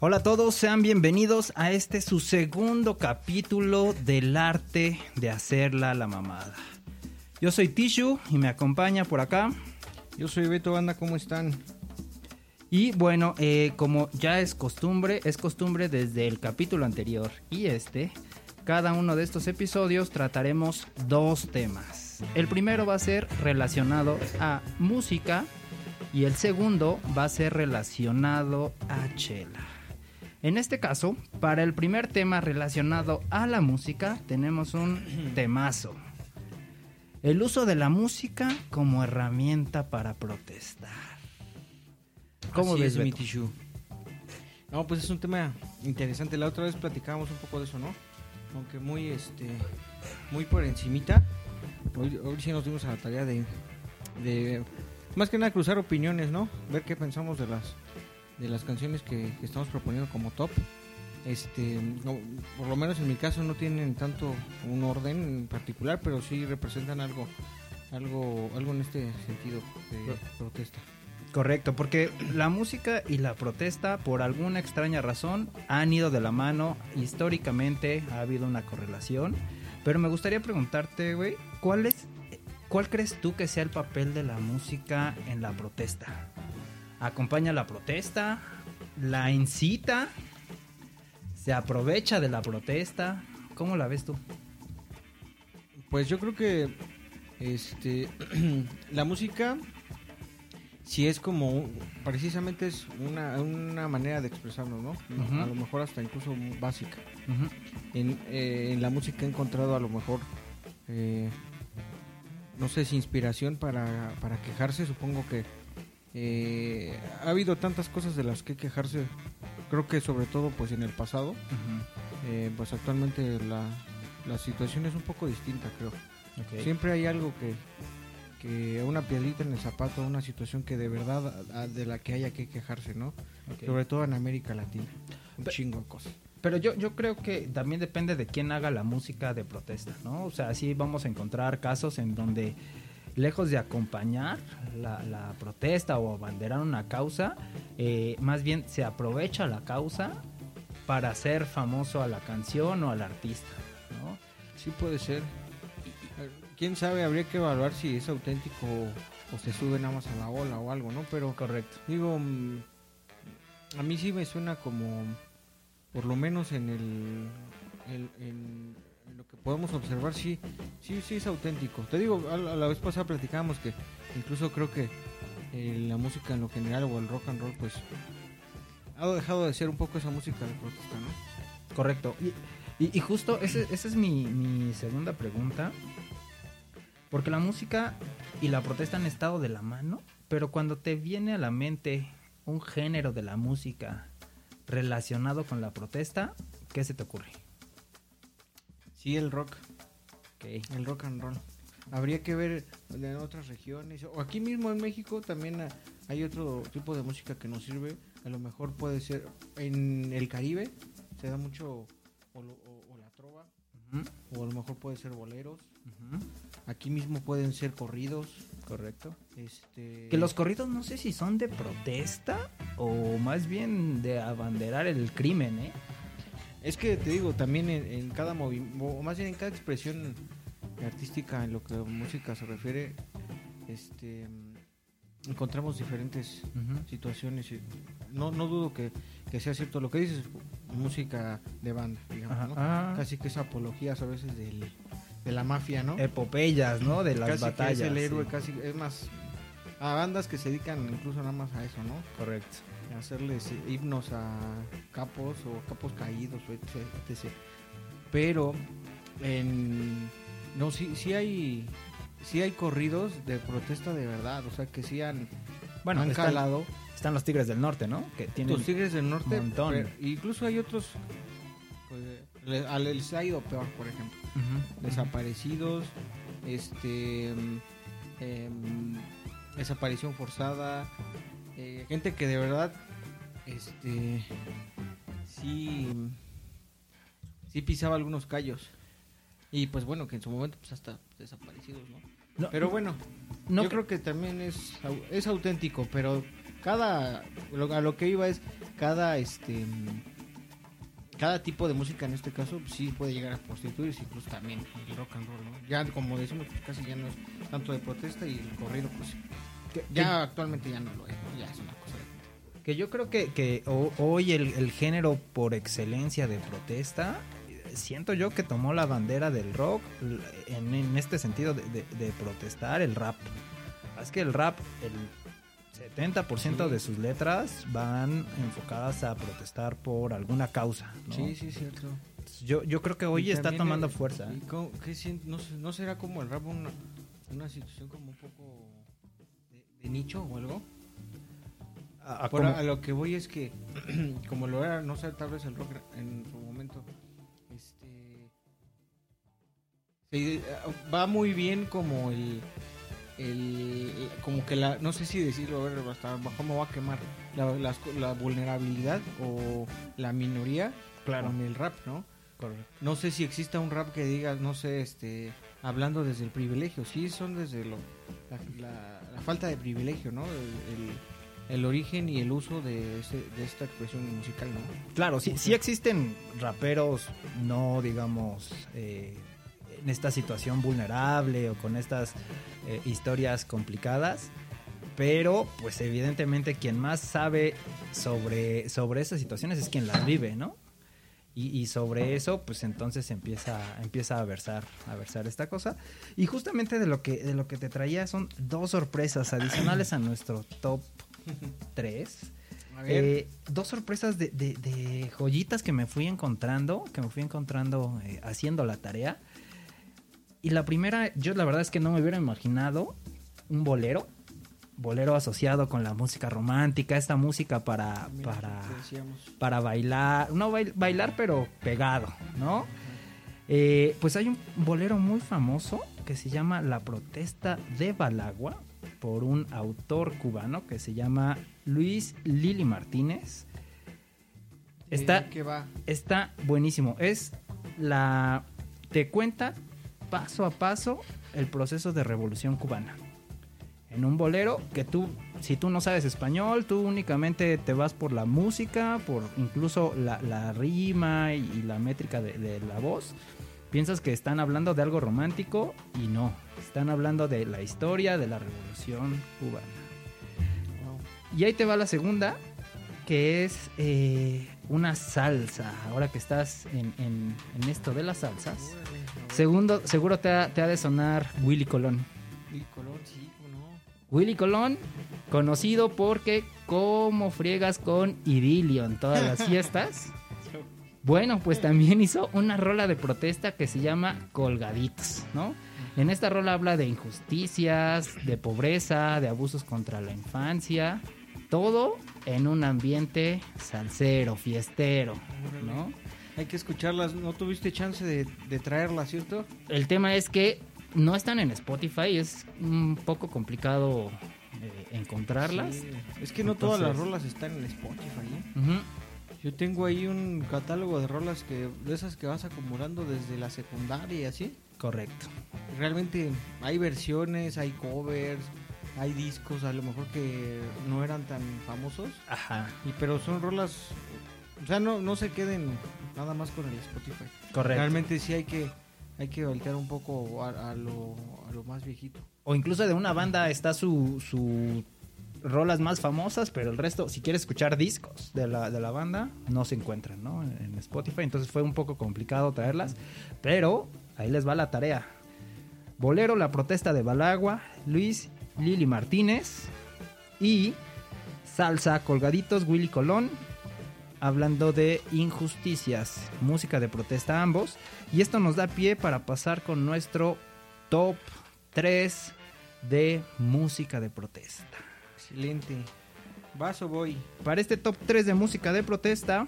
Hola a todos, sean bienvenidos a este su segundo capítulo del arte de hacerla la mamada. Yo soy Tishu y me acompaña por acá. Yo soy Beto Banda, ¿cómo están? Y bueno, eh, como ya es costumbre, es costumbre desde el capítulo anterior y este, cada uno de estos episodios trataremos dos temas. El primero va a ser relacionado a música y el segundo va a ser relacionado a chela. En este caso, para el primer tema relacionado a la música, tenemos un temazo. El uso de la música como herramienta para protestar. ¿Cómo ves, mi Tishu? No, pues es un tema interesante. La otra vez platicábamos un poco de eso, ¿no? Aunque muy, este, muy por encimita. Hoy, hoy sí nos dimos a la tarea de, de, más que nada cruzar opiniones, ¿no? Ver qué pensamos de las de las canciones que, estamos proponiendo como top. Este, por lo menos en mi caso no tienen tanto un orden en particular, pero sí representan algo, algo, algo en este sentido de protesta. Correcto, porque la música y la protesta, por alguna extraña razón, han ido de la mano. Históricamente ha habido una correlación. Pero me gustaría preguntarte, güey, ¿cuál es, cuál crees tú que sea el papel de la música en la protesta? Acompaña la protesta, la incita, se aprovecha de la protesta. ¿Cómo la ves tú? Pues yo creo que este la música si es como precisamente es una, una manera de expresarnos, ¿no? A lo mejor hasta incluso básica. en, eh, en, la música he encontrado a lo mejor eh, no sé si inspiración para, para quejarse, supongo que eh, ha habido tantas cosas de las que quejarse, creo que sobre todo pues en el pasado, eh, pues actualmente la, la, situación es un poco distinta, creo. Siempre hay algo que, que una piedrita en el zapato, una situación que de verdad de la que haya que quejarse, ¿no? Sobre todo en América Latina, un chingo de cosas. Pero yo, yo creo que también depende de quién haga la música de protesta, ¿no? O sea, sí vamos a encontrar casos en donde lejos de acompañar la, protesta o abanderar una causa, eh, más bien se aprovecha la causa para hacer famoso a la canción o al artista, ¿no? Sí puede ser. Quién sabe, habría que evaluar si es auténtico o se sube nada más a la ola o algo, ¿no? Pero correcto. Digo, mm, a mí sí me suena como, por lo menos en el, lo que podemos observar sí, sí, sí es auténtico. Te digo, a la, vez pasada platicábamos que incluso creo que eh, la música en lo general o el rock and roll pues ha dejado de ser un poco esa música de protesta, ¿no? Correcto. Y, justo ese, esa es mi, mi segunda pregunta. Porque la música y la protesta han estado de la mano, pero cuando te viene a la mente un género de la música relacionado con la protesta, ¿qué se te ocurre? Sí, el rock. El rock and roll. Habría que ver en otras regiones. O aquí mismo en México también hay otro tipo de música que nos sirve. A lo mejor puede ser en el Caribe. Se da mucho o, la trova. O a lo mejor puede ser boleros. Aquí mismo pueden ser corridos. Correcto. Este... Que los corridos no sé si son de protesta o más bien de abanderar el crimen, ¿eh? Es que te digo, también en, cada movimiento, o más bien en cada expresión artística en lo que a música se refiere, este encontramos diferentes situaciones. No, no dudo que, sea cierto lo que dices, música de banda, digamos, ah. Casi que es apologías a veces de la mafia, ¿no? Epopeyas, ¿no? De las batallas. es el héroe, casi, es más, a bandas que se dedican incluso nada más a eso, ¿no? Correcto hacerles himnos a capos o capos caídos, etc. Pero en no sí sí hay sí hay corridos de protesta de verdad, o sea que sí han bueno, han calado. Están los Tigres del Norte, ¿no? Que tienen los Tigres del Norte, incluso hay otros pues, les, ha ido peor, por ejemplo. Desaparecidos, este em, desaparición forzada, eh, gente que de verdad este sí sí pisaba algunos callos y pues bueno que en su momento pues hasta desaparecidos no, pero bueno yo creo que también es es auténtico pero cada a lo que iba es cada este cada tipo de música en este caso pues, sí puede llegar a prostituirse incluso también el rock and roll ¿no? ya como decimos pues, casi ya no es tanto de protesta y el corrido pues ya actualmente ya no lo es. Ya es una cosa de- Que yo creo que, que ho- hoy el, el género por excelencia de protesta, siento yo que tomó la bandera del rock en, en este sentido de, de- de protestar el rap. Es que el rap, el 70% Sí. de sus letras van enfocadas a protestar por alguna causa. ¿no? sí sí cierto Yo, yo creo que hoy Y está tomando el- fuerza. y qué no, será como el rap una, una situación como un poco de, de nicho o algo A- lo que voy es que, como lo era, no sé, tal vez el rock en su momento, este, se- va muy bien como el, el, como que la, no sé si decirlo, a ver, hasta bajo me voy a quemar, la, vulnerabilidad o la minoría Claro. con el rap, ¿no? Correcto. No sé si exista un rap que diga, no sé, este, hablando desde el privilegio, sí son desde lo, la, la- la falta de privilegio, ¿no? El, el- el origen y el uso de, esta expresión musical, ¿no? Claro, sí, sí existen raperos no, digamos, eh, en esta situación vulnerable o con estas eh, historias complicadas, pero pues evidentemente quien más sabe sobre, sobre esas situaciones es quien las vive, ¿no? Y, y sobre eso, pues entonces empieza, empieza a versar, a versar esta cosa. Y justamente de lo que, de lo que te traía son dos sorpresas adicionales a nuestro top 3. A ver, Eh, dos sorpresas de, de- de joyitas que me fui encontrando, que me fui encontrando eh, haciendo la tarea. Y la primera, yo la verdad es que no me hubiera imaginado un bolero, bolero asociado con la música romántica, esta música para, mira, para, para bailar, no bail- bailar pero pegado, ¿no? Eh, pues hay un bolero muy famoso que se llama La protesta de Balagua por un autor cubano que se llama Luis Lili Martínez. Está, Eh, ¿Qué va? está buenísimo. Es la. Te cuenta paso a paso el proceso de revolución cubana. En un bolero que tú, si tú no sabes español, tú únicamente te vas por la música, por incluso la, la rima y, y la métrica de, de la voz. Piensas que están hablando de algo romántico y no. Están hablando de la historia de la revolución cubana. Y ahí te va la segunda, que es eh, una salsa. Ahora que estás en, en- en esto de las salsas. Segundo, seguro te ha, te ha de sonar Willy Colón. Y color, sí, ¿cómo no? Willy Colón, conocido porque como friegas con idilio en todas las fiestas. Bueno, pues también hizo una rola de protesta que se llama Colgaditos, ¿no? En esta rola habla de injusticias, de pobreza, de abusos contra la infancia, todo en un ambiente salsero, fiestero, ¿no? Hay que escucharlas, no tuviste chance de, de traerlas, ¿cierto? El tema es que no están en Spotify, es un poco complicado eh, encontrarlas. Sí, Es que no todas las rolas están en Spotify, ¿eh? Yo tengo ahí un catálogo de rolas que de esas que vas acumulando desde la secundaria y así. Correcto. Realmente hay versiones, hay covers, hay discos a lo mejor que no eran tan famosos, Ajá. y pero son rolas, o sea, no, no se queden nada más con el Spotify. Correcto. Realmente sí hay que hay que voltear un poco a, a lo, a lo más viejito. O incluso de una banda está su, su rolas más famosas, pero el resto, si quieres escuchar discos de la, de la banda, no se encuentran, ¿no? En, en Spotify. Entonces fue un poco complicado traerlas. Pero ahí les va la tarea. Bolero, La Protesta de Balagua, Luis Lili Martínez y Salsa, Colgaditos, Willy Colón, hablando de injusticias, música de protesta ambos. Y esto nos da pie para pasar con nuestro top 3 de música de protesta. Excelente. Vaso voy. Para este top 3 de música de protesta,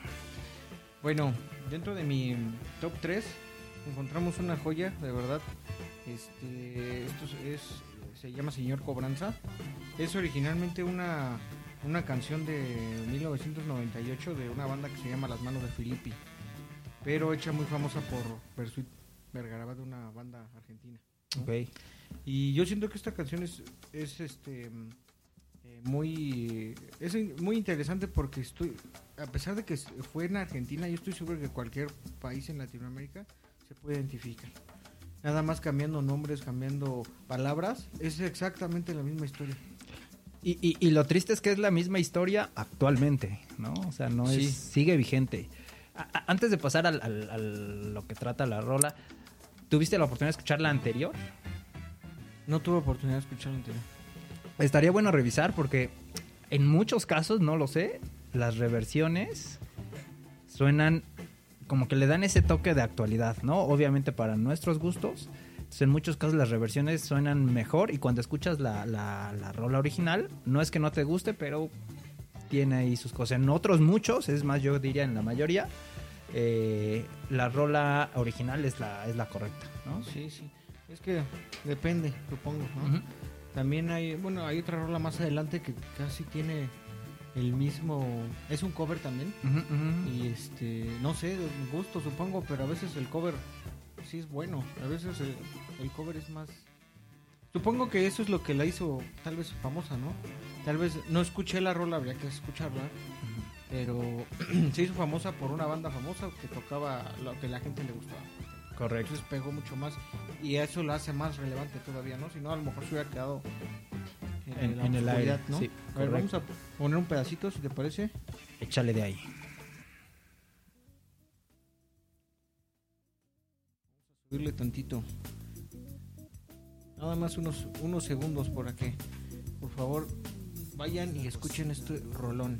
Bueno, dentro de mi top 3 encontramos una joya, de verdad. Este, esto es, se llama Señor Cobranza. Es originalmente una, una canción de 1998 de una banda que se llama Las Manos de Filippi, pero hecha muy famosa por Vergara, de una banda argentina. ok, Y yo siento que esta canción es, es este muy es muy interesante porque estoy a pesar de que fue en Argentina yo estoy seguro que cualquier país en Latinoamérica se puede identificar. Nada más cambiando nombres cambiando palabras es exactamente la misma historia. Y, y, y lo triste es que es la misma historia actualmente no o sea no Sí. es sigue vigente. A- a- antes de pasar al, al- al- lo que trata la rola tuviste la oportunidad de escuchar la anterior no tuve oportunidad de escuchar anterior Estaría bueno revisar porque en muchos casos, no lo sé, las reversiones suenan como que le dan ese toque de actualidad, ¿no? Obviamente para nuestros gustos. Entonces, en muchos casos las reversiones suenan mejor y cuando escuchas la, la, la rola original, no es que no te guste, pero tiene ahí sus cosas. En otros muchos, es más, yo diría en la mayoría, eh, la rola original es la, es la correcta, ¿no? sí sí es que depende supongo ¿no? Ujú. También hay, bueno, hay otra rola más adelante que casi tiene el mismo, es un cover también. Y este, no sé, de gusto supongo, pero a veces el cover sí es bueno, a veces el, el cover es más... Supongo que eso es lo que la hizo tal vez famosa, ¿no? Tal vez no escuché la rola, habría que escucharla, pero se hizo famosa por una banda famosa que tocaba lo que la gente le gustaba. Correcto. Entonces pegó mucho más y eso lo hace más relevante todavía, ¿no? Si no, a lo mejor se hubiera quedado En- la en el aire, oscuridad, ¿no? sí, a ver, vamos a poner un pedacito, si te parece. Échale de ahí. Subirle tantito. Nada más unos, unos segundos por aquí. Por favor, vayan y escuchen este rolón.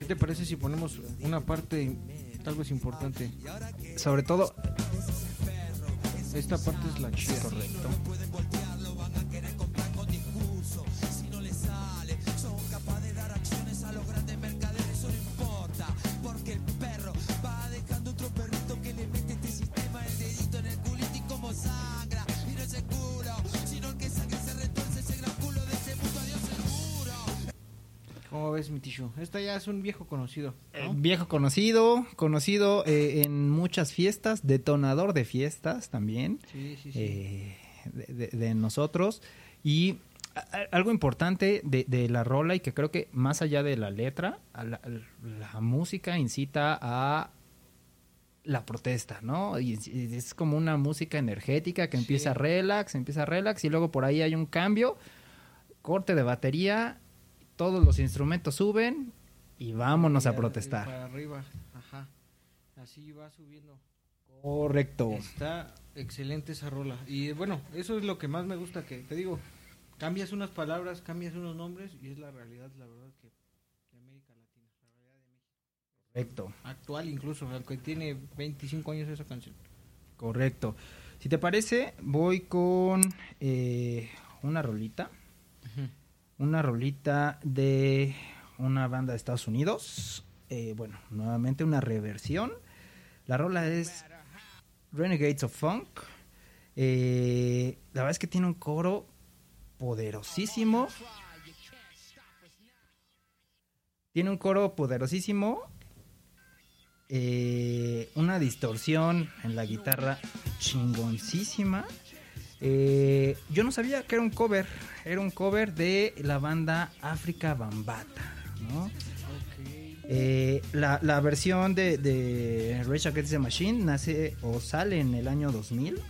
¿Qué te parece si ponemos una parte tal vez importante? Sobre todo, Esta parte es la chida. correcto. ¿Cómo ves, mi tishu? Esta ya es un viejo conocido. Eh, viejo conocido, conocido eh, en muchas fiestas, detonador de fiestas también, Sí, sí, sí. eh, de, de- de nosotros. Y a- algo importante de, de la rola y que creo que más allá de la letra, a la, la música incita a la protesta, ¿no? Y es- como una música energética que empieza relax, empieza relax y luego por ahí hay un cambio, corte de batería, todos los instrumentos suben y vámonos a protestar. Para arriba, ajá. Así va subiendo. Correcto. Está excelente esa rola. Y bueno, eso es lo que más me gusta, que te digo, cambias unas palabras, cambias unos nombres y es la realidad, la verdad, que de América Latina. La realidad de México. Correcto. Actual incluso, aunque tiene 25 años esa canción. Correcto. Si te parece, voy con eh, una rolita. Una rolita de una banda de Estados Unidos. Eh, bueno, nuevamente una reversión. La rola es Renegades of Funk. Eh, la verdad es que tiene un coro poderosísimo. Tiene un coro poderosísimo. eh, una distorsión en la guitarra chingoncísima. Eh, yo no sabía que era un cover. Era un cover de la banda África Bambata, ¿no? Eh, la, la versión de, de Rage Against the Machine nace o sale en el año 2000.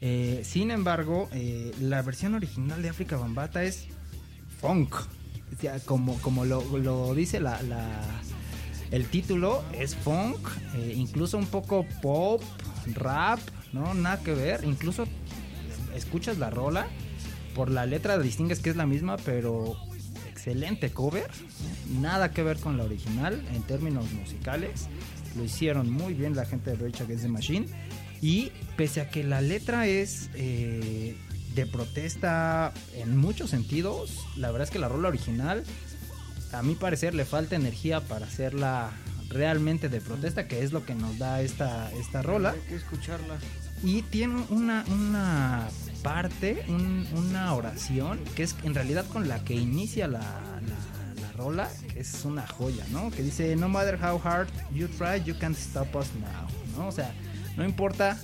Eh, sin embargo, eh, la versión original de África Bambata es funk. O sea, como, como lo, lo dice la, la- el título, es funk, incluso un poco pop, rap, ¿no? Nada que ver. Incluso escuchas la rola, por la letra distingues que es la misma, pero excelente cover. Nada que ver con la original en términos musicales. Lo hicieron muy bien la gente de Rage Against the Machine. Y pese a que la letra es eh, de protesta en muchos sentidos, la verdad es que la rola original, a mi parecer, le falta energía para hacerla realmente de protesta, que es lo que nos da esta, esta rola. Hay que escucharla. Y tiene una, una parte, un- una oración, que es en realidad con la que inicia la, la- la rola, que es una joya, ¿no? Que dice, no matter how hard you try, you can't stop us now, ¿no? O sea, no importa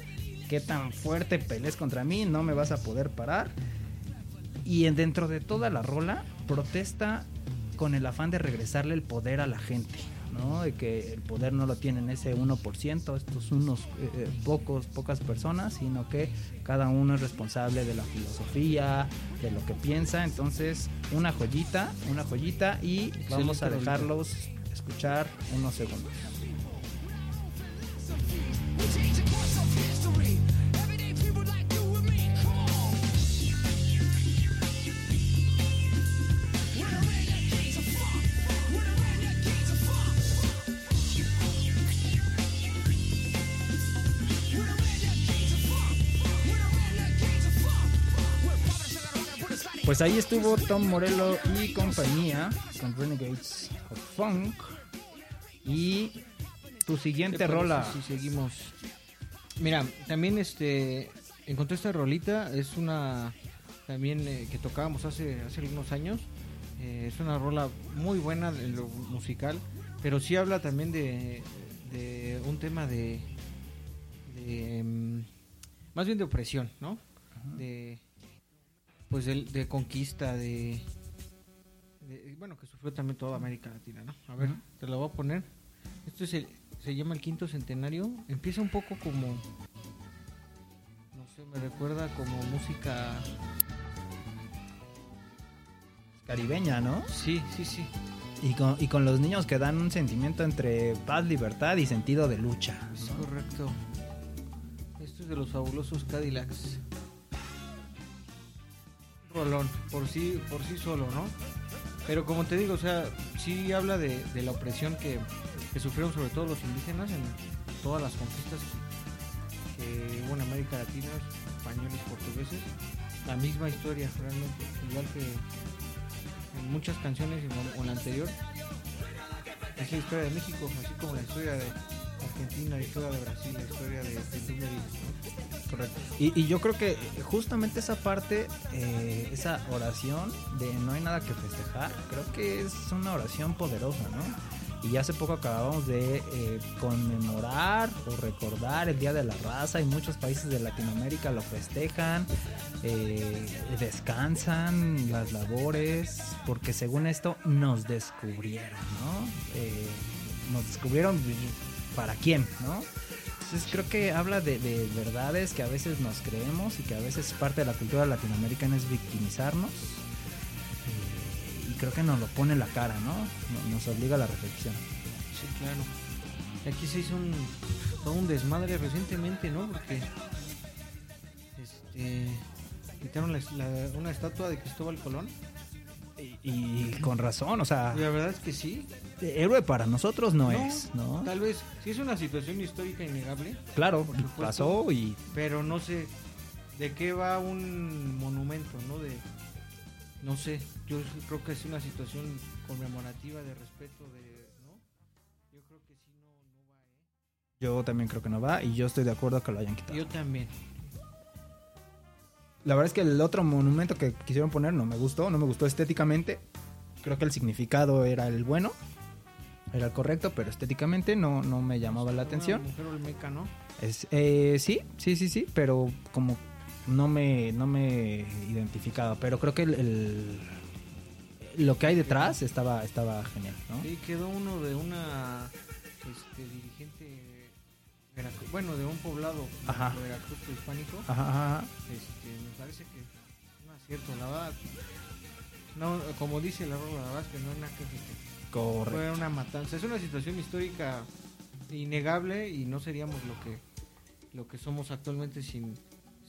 qué tan fuerte pelees contra mí, no me vas a poder parar. Y en- dentro de toda la rola, protesta con el afán de regresarle el poder a la gente, ¿no? De que el poder no lo tienen ese 1%, estos unos eh, eh, pocos, pocas personas, sino que cada uno es responsable de la filosofía, de lo que piensa. Entonces, una joyita, una joyita y vamos a dejarlos escuchar unos segundos. Pues ahí estuvo Tom Morello y compañía con Renegades of Funk. Y tu siguiente ¿Te parece rola. Si seguimos. Mira, también este encontré esta rolita, es una también eh, que tocábamos hace hace algunos años. Eh, es una rola muy buena en lo musical, pero sí habla también de, de un tema de, de mm, más bien de opresión, ¿no? De pues de, de conquista de, de- bueno que sufrió también toda América Latina, ¿no? A ver, te lo voy a poner. Esto es el, se llama el quinto centenario. Empieza un poco como. No sé, me recuerda como música. Caribeña, ¿no? Sí, sí, sí. Y con, y con los niños que dan un sentimiento entre paz, libertad y sentido de lucha. Es correcto. Esto es de los fabulosos Cadillacs. Rolón, por sí, por sí solo, ¿no? Pero como te digo, o sea, sí habla de, la opresión que, sufrieron sobre todo los indígenas en todas las conquistas que, que hubo en América Latina, españoles, portugueses. La misma historia, realmente, igual que en muchas canciones o en la anterior. Es la historia de México, así como la historia de Argentina, la historia de Brasil, historia de. Y, yo creo que justamente esa parte, eh, esa oración de no hay nada que festejar, creo que es una oración poderosa, ¿no? Y hace poco acabamos de eh, conmemorar o recordar el Día de la Raza y muchos países de Latinoamérica lo festejan, eh, descansan las labores, porque según esto nos descubrieron, ¿no? Nos descubrieron para quién, ¿no? Entonces creo que habla de, de verdades que a veces nos creemos y que a veces parte de la cultura latinoamericana es victimizarnos. Eh, y creo que nos lo pone la cara, ¿no? No- Nos obliga a la reflexión. Sí, claro. Aquí se hizo un, todo un desmadre recientemente, ¿no? Porque este, quitaron una estatua de Cristóbal Colón. Y, y con razón, o sea, la verdad es que sí. héroe para nosotros no, No, es, ¿no? Tal vez, sí es una situación histórica innegable, Claro, supuesto. pasó y pero no sé de qué va un monumento, ¿no? De, no sé, yo creo que es una situación conmemorativa de respeto, de, ¿no? Yo creo que sí no, no va, ¿eh? yo también creo que no va y yo estoy de acuerdo que lo hayan quitado. Yo también. La verdad es que el otro monumento que quisieron poner no me gustó, no me gustó estéticamente. Creo que el significado era el bueno, era el correcto, pero estéticamente no, no me llamaba la atención. Mujer olmeca, ¿no? Es, eh, sí, sí, sí, sí, pero como no me, no me identificaba. Pero creo que el, el- lo que hay detrás estaba, estaba genial, ¿no? Sí, quedó uno de una este, dirigente, Veracruz- bueno, de un poblado Ajá. de Veracruz hispánico. Ajá. Este, me parece que no es cierto, la verdad. No, como dice la rola, la verdad es que no hay nada que. Correcto. Fue una matanza. Es una situación histórica innegable y no seríamos lo que lo que somos actualmente sin,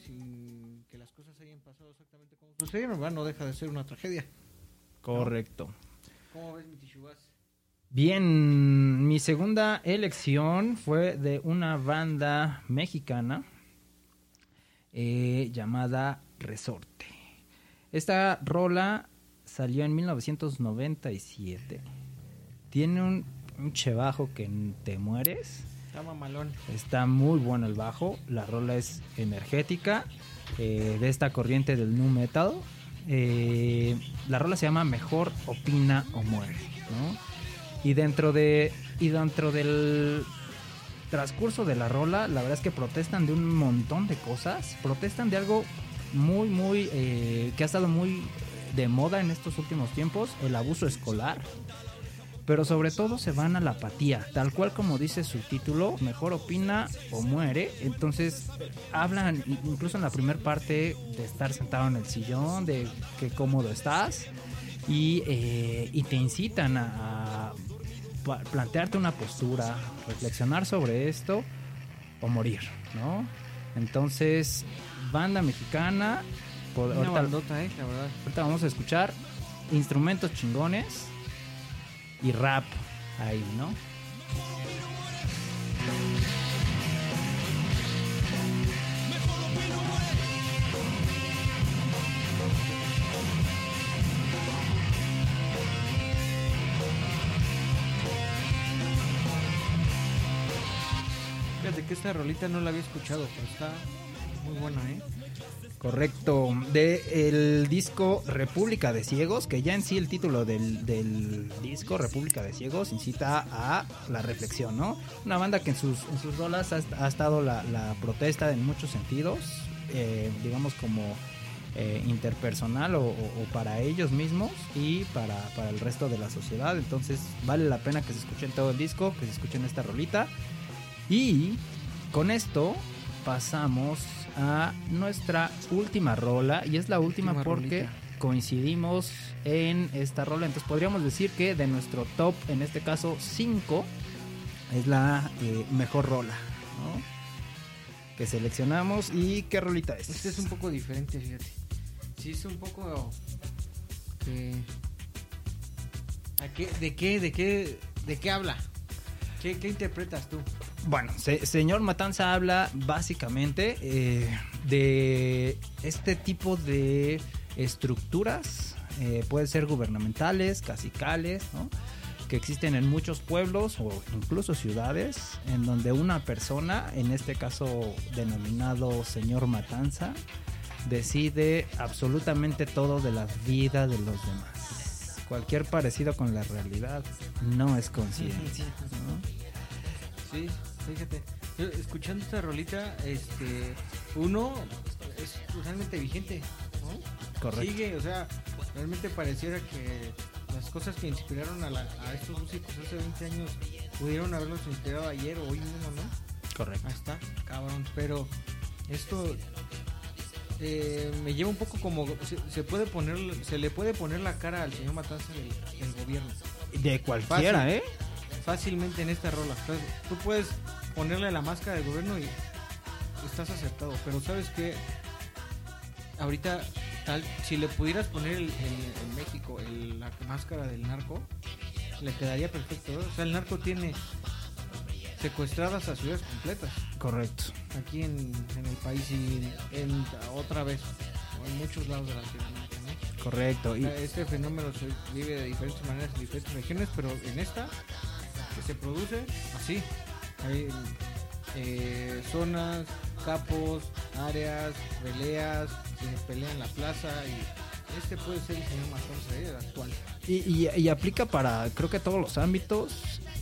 sin que las cosas hayan pasado exactamente como sucedieron. No deja de ser una tragedia. Correcto. ¿Cómo ves mi Tichubas? Bien, mi segunda elección fue de una banda mexicana eh, llamada Resorte. Esta rola salió en 1997. Tiene un, un che bajo que te mueres. Está mamalón. Está muy bueno el bajo. La rola es energética. eh, de esta corriente del nu metal. Eh, la rola se llama Mejor opina o muere, ¿no? Y dentro de y dentro del transcurso de la rola, la verdad es que protestan de un montón de cosas. Protestan de algo muy, muy, eh, que ha estado muy de moda en estos últimos tiempos, el abuso escolar. Pero sobre todo se van a la apatía, tal cual como dice su título, mejor opina o muere. Entonces hablan incluso en la primera parte de estar sentado en el sillón, de qué cómodo estás, y, eh, te incitan a, plantearte una postura, reflexionar sobre esto o morir, ¿no? Entonces, banda mexicana, por- Una ahorita, bandota, eh, la verdad. ahorita vamos a escuchar instrumentos chingones y rap ahí, ¿no? Esta rolita no la había escuchado, pero está muy buena, ¿eh? Correcto, de disco República de Ciegos, que ya en sí el título del, del disco República de Ciegos incita a la reflexión, ¿no? Una banda que en sus, en sus rolas ha, ha estado la, la protesta en muchos sentidos, eh, digamos como eh, interpersonal o para ellos mismos y para, para el resto de la sociedad. Entonces vale la pena que se escuchen todo el disco, que se escuchen esta rolita. Y con esto pasamos a nuestra última rola. Y es la última, Última porque rolita. coincidimos en esta rola. Entonces podríamos decir que de nuestro top, en este caso 5, es la eh, mejor rola. ¿no? Que seleccionamos. ¿Y qué rolita es? Este es un poco diferente, fíjate. Sí, es un poco. que- ¿A qué, ¿De qué? ¿De qué? ¿De qué habla? ¿Qué, qué interpretas tú? Bueno, se- señor Matanza habla básicamente eh, de este tipo de estructuras, eh, pueden ser gubernamentales, casicales, ¿no? que existen en muchos pueblos o incluso ciudades, en donde una persona, en este caso denominado señor Matanza, decide absolutamente todo de la vida de los demás. Cualquier parecido con la realidad no es coincidencia. ¿no? Sí, fíjate. Yo, escuchando esta rolita, este, uno es totalmente vigente, ¿no? Correcto. Sigue, o sea, realmente pareciera que las cosas que inspiraron a, la- a estos músicos hace 20 años pudieron haberlos inspirado ayer o hoy mismo, ¿no? Correcto. Ahí está, cabrón. Pero esto eh, me lleva un poco como se, se puede poner, se le puede poner la cara al señor Matanza del, del gobierno De cualquiera, Fácil. ¿eh? fácilmente en esta rola. Tú puedes ponerle la máscara del gobierno y estás acertado. Pero sabes que ahorita tal, si le pudieras poner el- México el- la máscara del narco, le quedaría perfecto. ¿no? O sea, el narco tiene secuestradas a ciudades completas Correcto. aquí en, en el país y en, otra vez o en muchos lados de la ciudad. ¿no? Correcto. Y, este fenómeno se vive de diferentes maneras en diferentes regiones, pero en esta que se produce así. Hay eh, zonas, capos, áreas, peleas, se pelea en la plaza y este puede ser el señor eh, actual. y, y- y aplica para, creo que todos los ámbitos.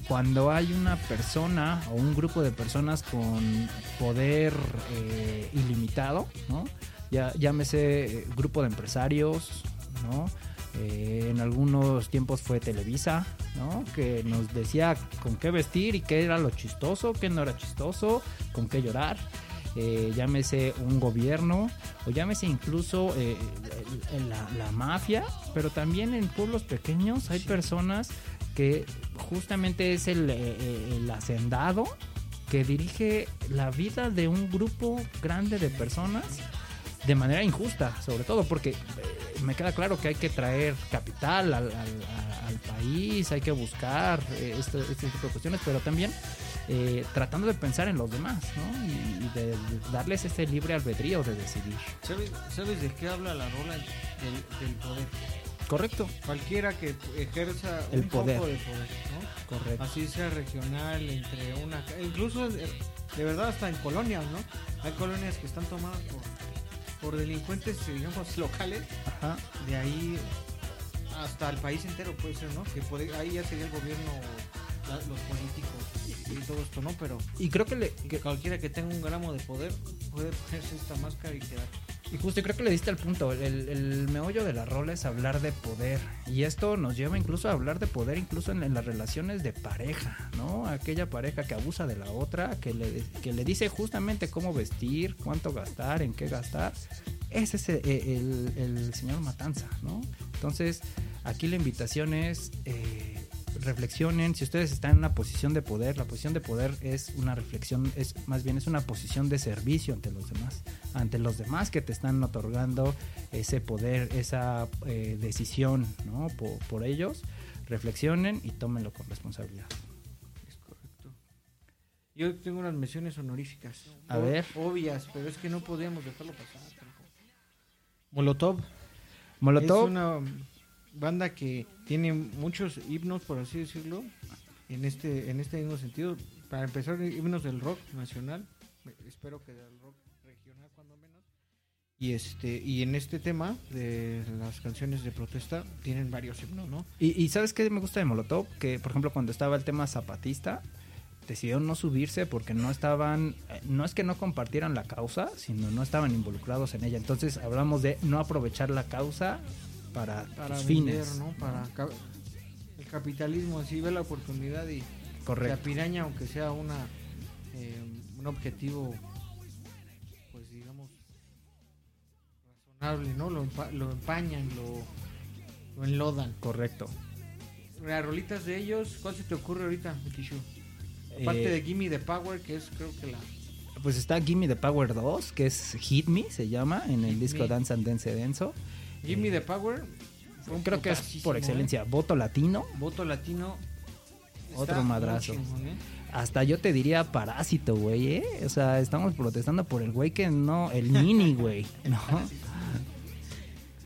Cuando hay una persona o un grupo de personas con poder eh, ilimitado, ¿no? Ya, llámese eh, grupo de empresarios, ¿no? Eh, en algunos tiempos fue Televisa, ¿no? Que nos decía con qué vestir y qué era lo chistoso, qué no era chistoso, con qué llorar. Eh, llámese un gobierno o llámese incluso eh, la, la mafia, pero también en pueblos pequeños hay personas que justamente es el, eh, el hacendado que dirige la vida de un grupo grande de personas de manera injusta, sobre todo porque eh, me queda claro que hay que traer capital al, al- país, hay que buscar eh, este, este tipo de cuestiones, pero también eh, tratando de pensar en los demás, ¿no? Y, y de darles ese libre albedrío de decidir. ¿Sabes, sabes de qué habla la rola del, del poder? Correcto. Cualquiera que ejerza El un poder. poco de poder, ¿no? Correcto. así sea regional entre una incluso de verdad hasta en colonias no hay colonias que están tomadas por por delincuentes, eh, digamos, locales, Ajá. de ahí hasta el país entero puede ser, ¿no? Que puede- ahí ya sería el gobierno, la- los políticos y, todo esto, ¿no? Pero Y creo que le, que que- cualquiera que tenga un gramo de poder puede ponerse esta máscara y quedar. Y justo creo que le diste al punto. El, el meollo de la rola es hablar de poder. Y esto nos lleva incluso a hablar de poder, incluso en, en las relaciones de pareja, ¿no? Aquella pareja que abusa de la otra, que le, que le dice justamente cómo vestir, cuánto gastar, en qué gastar. Ese es el, el- el señor Matanza, ¿no? Entonces, aquí la invitación es. eh, reflexionen si ustedes están en una posición de poder la posición de poder es una reflexión es más bien es una posición de servicio ante los demás ante los demás que te están otorgando ese poder esa eh, decisión no por, por ellos reflexionen y tómenlo con responsabilidad Es correcto. Yo tengo unas menciones honoríficas. A O- ver. Obvias, pero es que no podíamos dejarlo pasar. Molotov. Molotov Es una banda que tiene muchos himnos, por así decirlo, en este, en este mismo sentido. Para empezar, himnos del rock nacional. Espero que del rock regional, cuando menos. Y este y en este tema de las canciones de protesta tienen varios himnos, ¿no? Y, y ¿sabes qué me gusta de Molotov? Que, por ejemplo, cuando estaba el tema zapatista, decidieron no subirse porque no estaban, eh, no es que no compartieran la causa, sino no estaban involucrados en ella. Entonces hablamos de no aprovechar la causa para, Para tus vender, fines. ¿no? Para ca- el capitalismo así ve la oportunidad y Correcto. apiraña aunque sea una eh, un objetivo pues digamos razonable, ¿no? Lo, empa- lo empañan, lo, lo enlodan. Correcto. Las rolitas de ellos, ¿cuál se te ocurre ahorita, Mitishu? Aparte Eh, de Gimme the Power, que es creo que la Pues está Gimme the Power 2, que es Hit Me, se llama, en el disco Me. Dance and Dance Denso. Gimme the Power. Creo que es por ¿eh? excelencia. Voto latino. Voto latino. Otro madrazo. chingón, ¿eh? Hasta yo te diría parásito, güey, ¿eh? O sea, estamos protestando por el güey que no, el mini, güey, ¿no?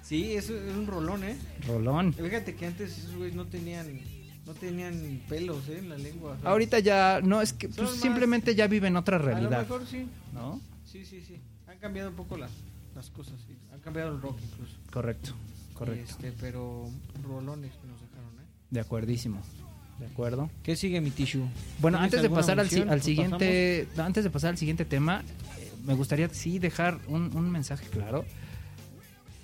Sí, eso es un rolón, ¿eh? Rolón. Fíjate que antes esos güeyes no tenían no tenían pelos ¿eh? en la lengua. Ahorita ya, no, es que pues, simplemente ya viven otra a lo realidad, mejor sí. ¿no? Sí, sí, sí. Han cambiado un poco las, las cosas. sí. Han cambiado el rock incluso. Correcto, correcto. Este, pero rolones que nos dejaron, ¿eh? De acuerdísimo. De acuerdo. ¿Qué sigue mi tissue? Bueno, ¿Tienes antes de pasar al, siguiente, antes de pasar al siguiente tema, eh, me gustaría sí dejar un, un mensaje claro.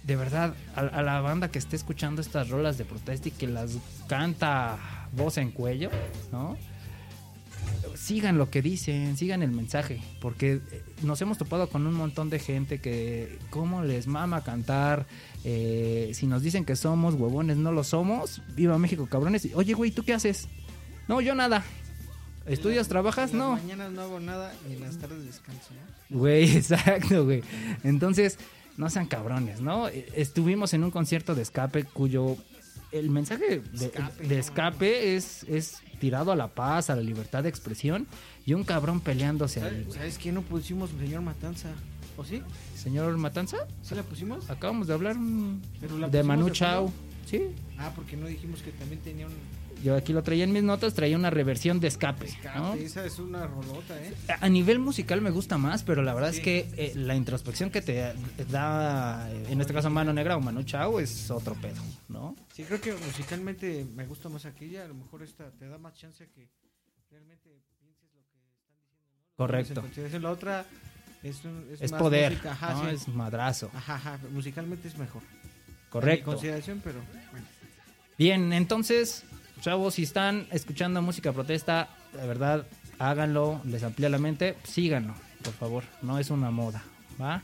De verdad, a, a la banda que esté escuchando estas rolas de protesta y que las canta voz en cuello, ¿no? Sigan lo que dicen, sigan el mensaje, porque eh, nos hemos topado con un montón de gente que, ¿cómo les mama cantar? Eh, si nos dicen que somos huevones, no lo somos. Viva México, cabrones. Oye, güey, ¿tú qué haces? No, yo nada. ¿Estudias, trabajas? En las No. mañanas no hago nada y en las tardes descanso, ¿no? Güey, exacto, güey. Entonces, no sean cabrones, ¿no? Eh, Estuvimos en un concierto de escape cuyo el mensaje de Escape, de no escape es, es tirado a la paz, a la libertad de expresión y un cabrón peleándose ahí, ¿Sabes, güey. ¿Sabes qué no pusimos, señor Matanza? ¿O sí? Señor Matanza, ¿Sí la pusimos? acabamos de hablar mm, de Manu Chao. Sí, Ah, porque no dijimos que también tenía un yo aquí lo traía en mis notas, traía una reversión de escape, escape. ¿no? Esa es una rolota, ¿eh? A a nivel musical me gusta más, pero la verdad Sí. es que eh, la introspección que te da, en este caso Mano Negra o Manu Chao, es otro pedo, ¿no? Sí, creo que musicalmente me gusta más aquella. A lo mejor esta te da más chance que realmente pienses lo que están diciendo. ¿no? Correcto. En La otra es, un- es Es más poder, música, Ajá, ¿no? sí. es madrazo. Ajá, ajá, musicalmente es mejor. En Correcto. consideración, pero bueno. Bien, entonces, chavos, si están escuchando música protesta, de verdad, háganlo, les amplía la mente, síganlo, por favor. No es una moda,